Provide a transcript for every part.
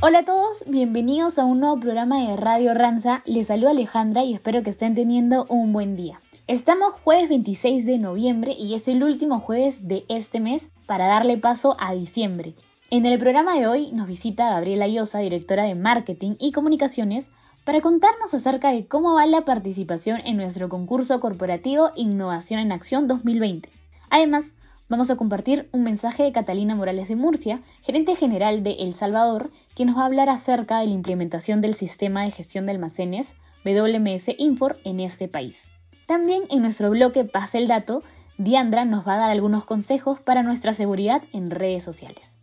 Hola a todos, bienvenidos a un nuevo programa de Radio Ranza. Les saluda Alejandra y espero que estén teniendo un buen día. Estamos jueves 26 de noviembre y es el último jueves de este mes para darle paso a diciembre. En el programa de hoy nos visita Gabriela Llosa, directora de Marketing y Comunicaciones, para contarnos acerca de cómo va la participación en nuestro concurso corporativo Innovación en Acción 2020. Además, vamos a compartir un mensaje de Catalina Morales de Murcia, gerente general de El Salvador, quien nos va a hablar acerca de la implementación del sistema de gestión de almacenes WMS Infor en este país. También en nuestro bloque Pase el Dato, Diandra nos va a dar algunos consejos para nuestra seguridad en redes sociales.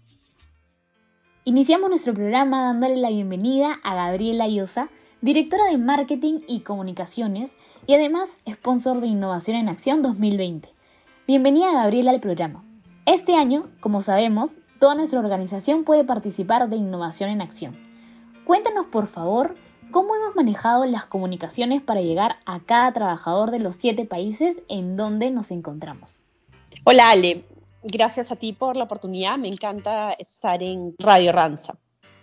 Iniciamos nuestro programa dándole la bienvenida a Gabriela Llosa, directora de Marketing y Comunicaciones y además sponsor de Innovación en Acción 2020. Bienvenida Gabriela al programa. Este año, como sabemos, toda nuestra organización puede participar de Innovación en Acción. Cuéntanos, por favor, cómo hemos manejado las comunicaciones para llegar a cada trabajador de los siete países en donde nos encontramos. Hola Ale, gracias a ti por la oportunidad. Me encanta estar en Radio Ranza.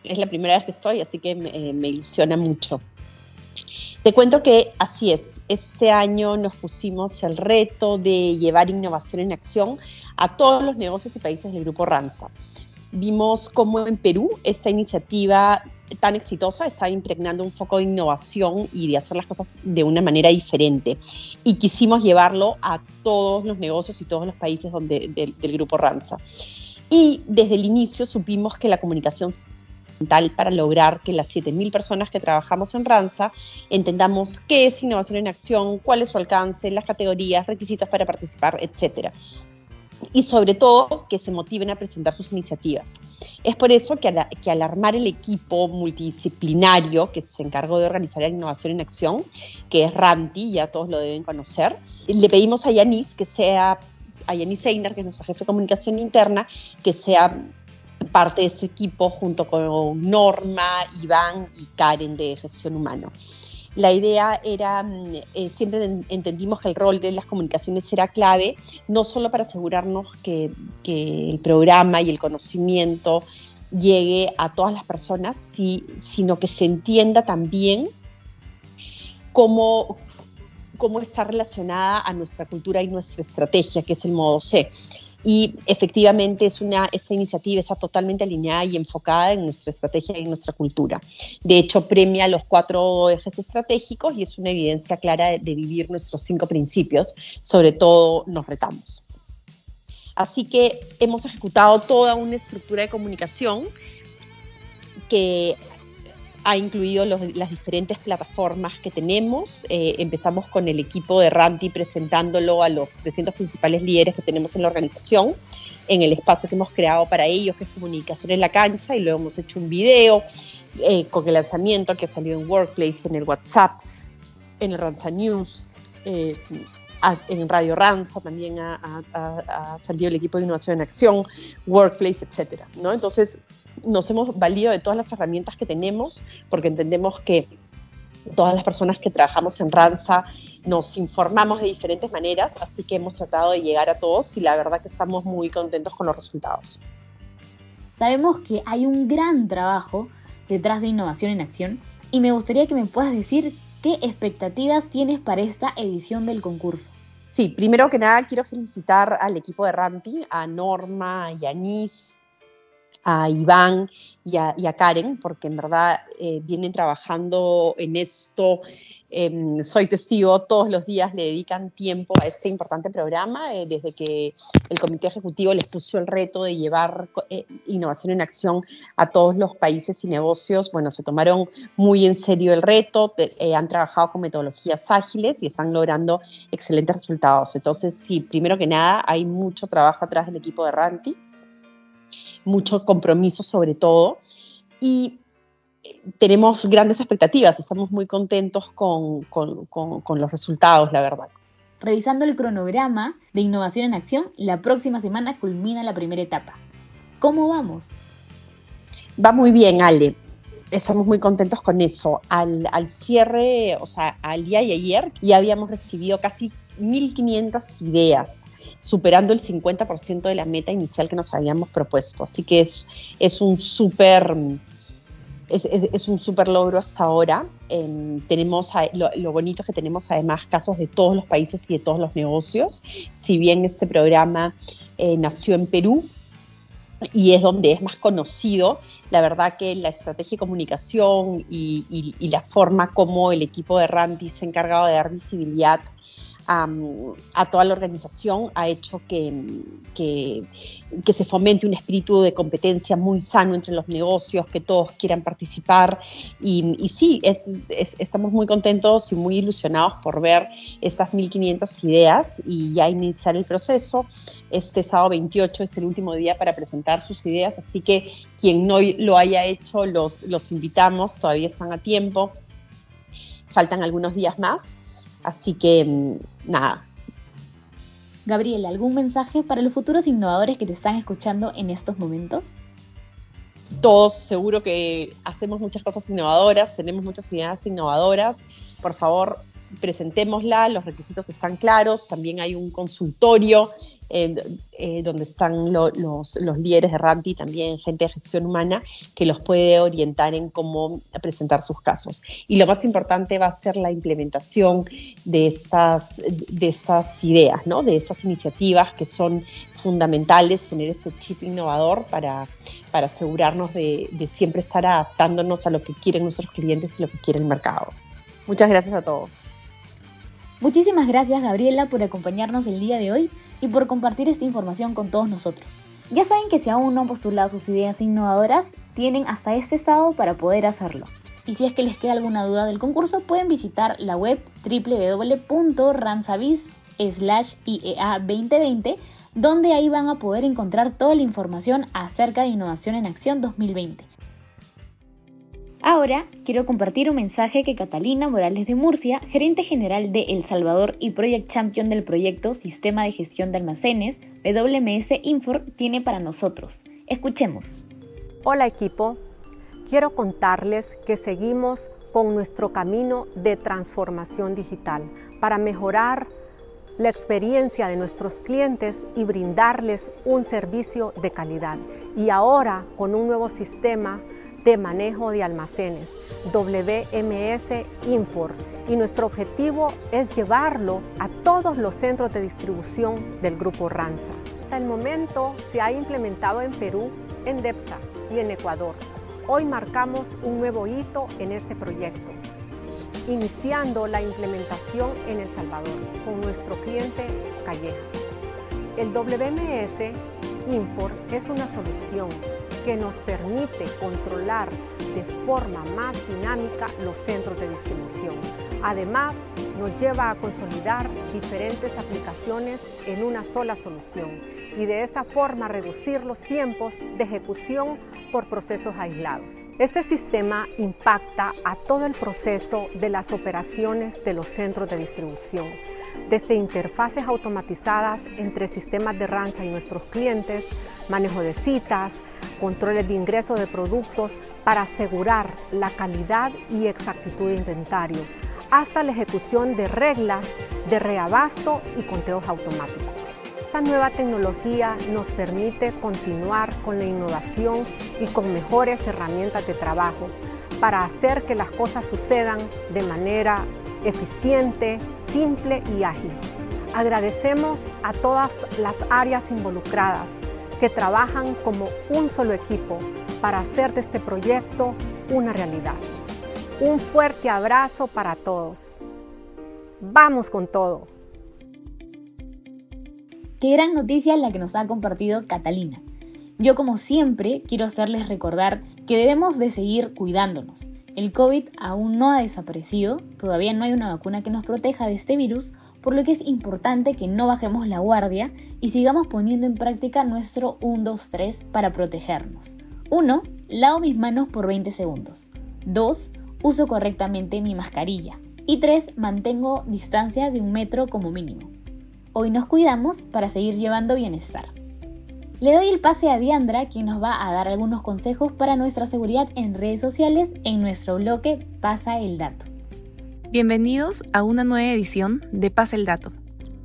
Es la primera vez que estoy, así que me, me ilusiona mucho. Te cuento que así es, este año nos pusimos el reto de llevar innovación en acción a todos los negocios y países del Grupo Ranza. Vimos cómo en Perú esta iniciativa tan exitosa está impregnando un foco de innovación y de hacer las cosas de una manera diferente. Y quisimos llevarlo a todos los negocios y todos los países donde, del, del Grupo Ranza. Y desde el inicio supimos que la comunicación para lograr que las 7.000 personas que trabajamos en Ranza entendamos qué es innovación en acción, cuál es su alcance, las categorías, requisitos para participar, etcétera y sobre todo que se motiven a presentar sus iniciativas. Es por eso que al, que al, armar el equipo multidisciplinario que se encargó de organizar la innovación en acción, que es RANTI, ya todos lo deben conocer, le pedimos a Yanis que sea, a Yanis Einar, que es nuestra jefe de comunicación interna, que sea parte de su equipo junto con Norma, Iván y Karen de gestión humana. La idea era, mm, eh, siempre entendimos que el rol de las comunicaciones era clave, no solo para asegurarnos que, el programa y el conocimiento llegue a todas las personas, sino que se entienda también cómo, cómo está relacionada a nuestra cultura y nuestra estrategia, que es el modo C y efectivamente es una, esta iniciativa está totalmente alineada y enfocada en nuestra estrategia y en nuestra cultura. De hecho, premia los cuatro ejes estratégicos y es una evidencia clara de, de vivir nuestros cinco principios, sobre todo nos retamos. Así que hemos ejecutado toda una estructura de comunicación que ha incluido las diferentes plataformas que tenemos. Eh, empezamos con el equipo de Ranti presentándolo a los 300 principales líderes que tenemos en la organización, en el espacio que hemos creado para ellos, que es comunicación en la cancha, y luego hemos hecho un video eh, con el lanzamiento que salió en Workplace, en el WhatsApp, en el Ranza News. Eh, en Radio Ranza también ha, ha, ha, salido el equipo de innovación en acción, Workplace, etcétera, ¿no? Entonces, nos hemos valido de todas las herramientas que tenemos porque entendemos que todas las personas que trabajamos en Ranza nos informamos de diferentes maneras, así que hemos tratado de llegar a todos y la verdad que estamos muy contentos con los resultados. Sabemos que hay un gran trabajo detrás de Innovación en Acción y me gustaría que me puedas decir qué expectativas tienes para esta edición del concurso. Sí, primero que nada quiero felicitar al equipo de Ranti, a Norma, a Yanis, a Iván y a, y a Karen, porque en verdad eh, vienen trabajando en esto. Eh, soy testigo, todos los días le dedican tiempo a este importante programa, eh, desde que el comité ejecutivo les puso el reto de llevar eh, innovación en acción a todos los países y negocios. Bueno, se tomaron muy en serio el reto, eh, han trabajado con metodologías ágiles y están logrando excelentes resultados. Entonces, sí, primero que nada, hay mucho trabajo atrás del equipo de Ranti mucho compromiso sobre todo y tenemos grandes expectativas, estamos muy contentos con, con, con, con, los resultados, la verdad. Revisando el cronograma de Innovación en Acción, la próxima semana culmina la primera etapa. ¿Cómo vamos? Va muy bien, Ale. Estamos muy contentos con eso. Al, al cierre, o sea, al día de ayer, ya habíamos recibido casi 1.500 ideas, superando el 50% de la meta inicial que nos habíamos propuesto. Así que es, es un súper es, un súper logro hasta ahora. tenemos, lo, bonito es que tenemos además casos de todos los países y de todos los negocios. Si bien este programa eh, nació en Perú y es donde es más conocido, la verdad que la estrategia de comunicación y, y la forma como el equipo de Randy se ha encargado de dar visibilidad a toda la organización ha hecho que, que, se fomente un espíritu de competencia muy sano entre los negocios, que todos quieran participar. Y, sí, es, estamos muy contentos y muy ilusionados por ver esas 1.500 ideas y ya iniciar el proceso. Este sábado 28 es el último día para presentar sus ideas, así que quien no lo haya hecho, los, los invitamos, todavía están a tiempo. Faltan algunos días más, Así que, mm, nada. Gabriel, ¿algún mensaje para los futuros innovadores que te están escuchando en estos momentos? Todos seguro que hacemos muchas cosas innovadoras, tenemos muchas ideas innovadoras. Por favor, presentémosla, los requisitos están claros, también hay un consultorio eh, donde están los, los, líderes de Ranti, también gente de gestión humana, que los puede orientar en cómo presentar sus casos. Y lo más importante va a ser la implementación de estas, de estas ideas, ¿no? de estas iniciativas que son fundamentales, tener ese chip innovador para, para asegurarnos de, de siempre estar adaptándonos a lo que quieren nuestros clientes y lo que quiere el mercado. Muchas gracias a todos. Muchísimas gracias Gabriela por acompañarnos el día de hoy y por compartir esta información con todos nosotros. Ya saben que si aún no han postulado sus ideas innovadoras, tienen hasta este estado para poder hacerlo. Y si es que les queda alguna duda del concurso, pueden visitar la web www.ransavis/iea2020, donde ahí van a poder encontrar toda la información acerca de innovación en acción 2020. Ahora quiero compartir un mensaje que Catalina Morales de Murcia, gerente general de El Salvador y Project Champion del proyecto Sistema de Gestión de Almacenes, WMS Infor, tiene para nosotros. Escuchemos. Hola equipo, quiero contarles que seguimos con nuestro camino de transformación digital para mejorar la experiencia de nuestros clientes y brindarles un servicio de calidad. Y ahora con un nuevo sistema de manejo de almacenes, WMS Infor, y nuestro objetivo es llevarlo a todos los centros de distribución del grupo Ranza. Hasta el momento se ha implementado en Perú, en DEPSA y en Ecuador. Hoy marcamos un nuevo hito en este proyecto, iniciando la implementación en El Salvador con nuestro cliente Calleja. El WMS Infor es una solución que nos permite controlar de forma más dinámica los centros de distribución. Además, nos lleva a consolidar diferentes aplicaciones en una sola solución y de esa forma reducir los tiempos de ejecución por procesos aislados. Este sistema impacta a todo el proceso de las operaciones de los centros de distribución, desde interfaces automatizadas entre sistemas de ranza y nuestros clientes, manejo de citas, controles de ingreso de productos para asegurar la calidad y exactitud de inventario, hasta la ejecución de reglas de reabasto y conteos automáticos. Esta nueva tecnología nos permite continuar con la innovación y con mejores herramientas de trabajo para hacer que las cosas sucedan de manera eficiente, simple y ágil. Agradecemos a todas las áreas involucradas que trabajan como un solo equipo para hacer de este proyecto una realidad. Un fuerte abrazo para todos. Vamos con todo. Qué gran noticia la que nos ha compartido Catalina. Yo como siempre quiero hacerles recordar que debemos de seguir cuidándonos. El COVID aún no ha desaparecido, todavía no hay una vacuna que nos proteja de este virus, por lo que es importante que no bajemos la guardia y sigamos poniendo en práctica nuestro 1, 2, 3 para protegernos. 1. Lavo mis manos por 20 segundos. 2. Uso correctamente mi mascarilla. Y 3. Mantengo distancia de un metro como mínimo. Hoy nos cuidamos para seguir llevando bienestar. Le doy el pase a Diandra, quien nos va a dar algunos consejos para nuestra seguridad en redes sociales en nuestro bloque Pasa el Dato. Bienvenidos a una nueva edición de Pasa el Dato.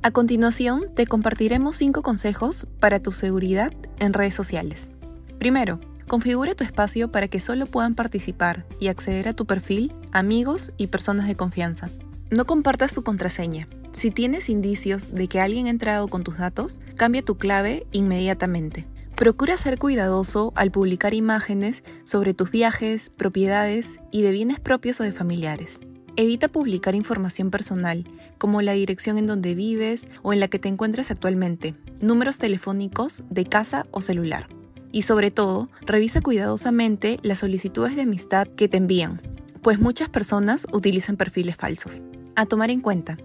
A continuación, te compartiremos 5 consejos para tu seguridad en redes sociales. Primero, Configure tu espacio para que solo puedan participar y acceder a tu perfil amigos y personas de confianza. No compartas tu contraseña. Si tienes indicios de que alguien ha entrado con tus datos, cambia tu clave inmediatamente. Procura ser cuidadoso al publicar imágenes sobre tus viajes, propiedades y de bienes propios o de familiares. Evita publicar información personal, como la dirección en donde vives o en la que te encuentras actualmente, números telefónicos de casa o celular. Y sobre todo, revisa cuidadosamente las solicitudes de amistad que te envían, pues muchas personas utilizan perfiles falsos. A tomar en cuenta,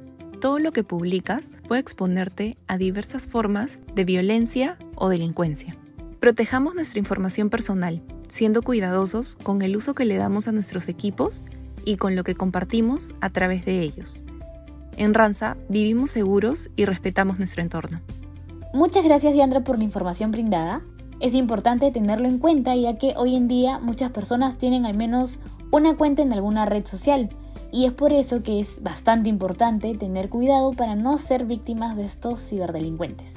todo lo que publicas puede exponerte a diversas formas de violencia o delincuencia. Protejamos nuestra información personal, siendo cuidadosos con el uso que le damos a nuestros equipos y con lo que compartimos a través de ellos. En Ranza vivimos seguros y respetamos nuestro entorno. Muchas gracias Yandra por la información brindada. Es importante tenerlo en cuenta ya que hoy en día muchas personas tienen al menos una cuenta en alguna red social y es por eso que es bastante importante tener cuidado para no ser víctimas de estos ciberdelincuentes.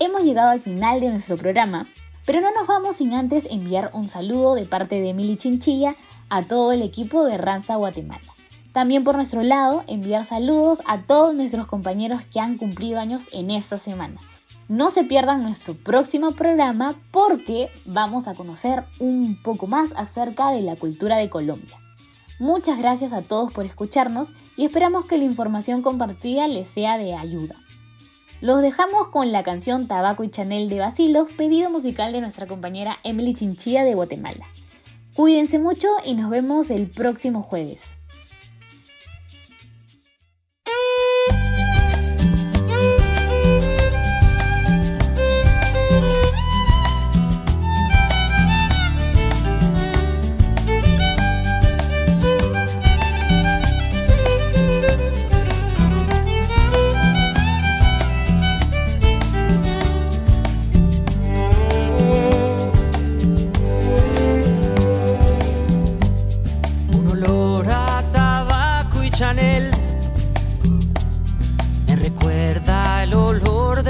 Hemos llegado al final de nuestro programa, pero no nos vamos sin antes enviar un saludo de parte de Emily Chinchilla a todo el equipo de Ranza Guatemala. También por nuestro lado, enviar saludos a todos nuestros compañeros que han cumplido años en esta semana. No se pierdan nuestro próximo programa porque vamos a conocer un poco más acerca de la cultura de Colombia. Muchas gracias a todos por escucharnos y esperamos que la información compartida les sea de ayuda. Los dejamos con la canción Tabaco y Chanel de Basilos, pedido musical de nuestra compañera Emily Chinchilla de Guatemala. Cuídense mucho y nos vemos el próximo jueves.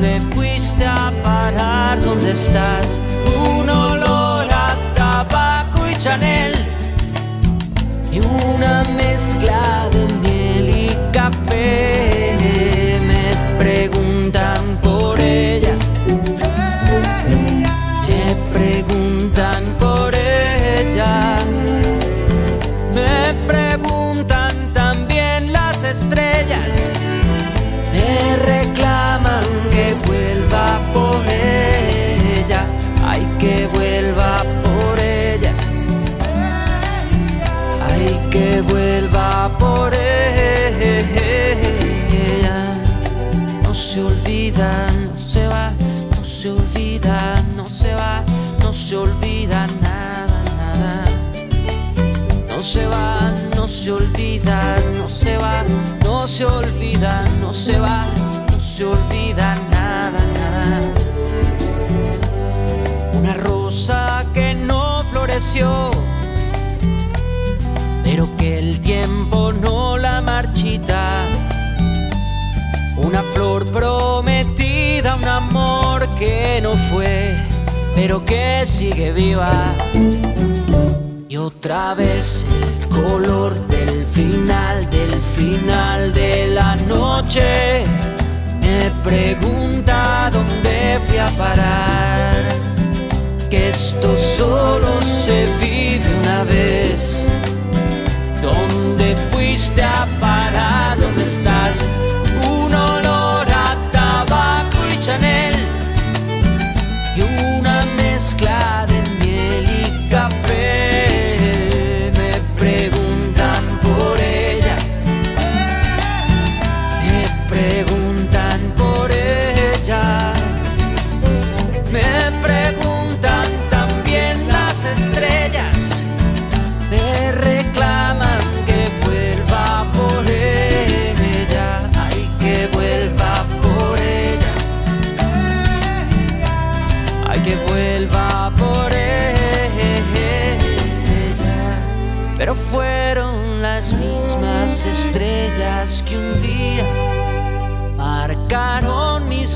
¿Dónde fuiste a parar? ¿Dónde estás? Un olor a tabaco y Chanel y una mezcla de miel y café. Me preguntan por ella. Me preguntan por ella. Me preguntan también las estrellas. Se olvida, no se va, no se olvida, no se va, no se olvida nada, nada. No se va, no se olvida, no se va, no se olvida, no se va se olvida nada, nada. Una rosa que no floreció, pero que el tiempo no la marchita. Una flor prometida, un amor que no fue, pero que sigue viva. Y otra vez el color del final, del final de la noche me pregunta dónde fui a parar, que esto solo se vive una vez. ¿Dónde fuiste a parar? ¿Dónde estás? Una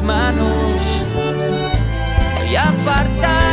manos y apartaron la flor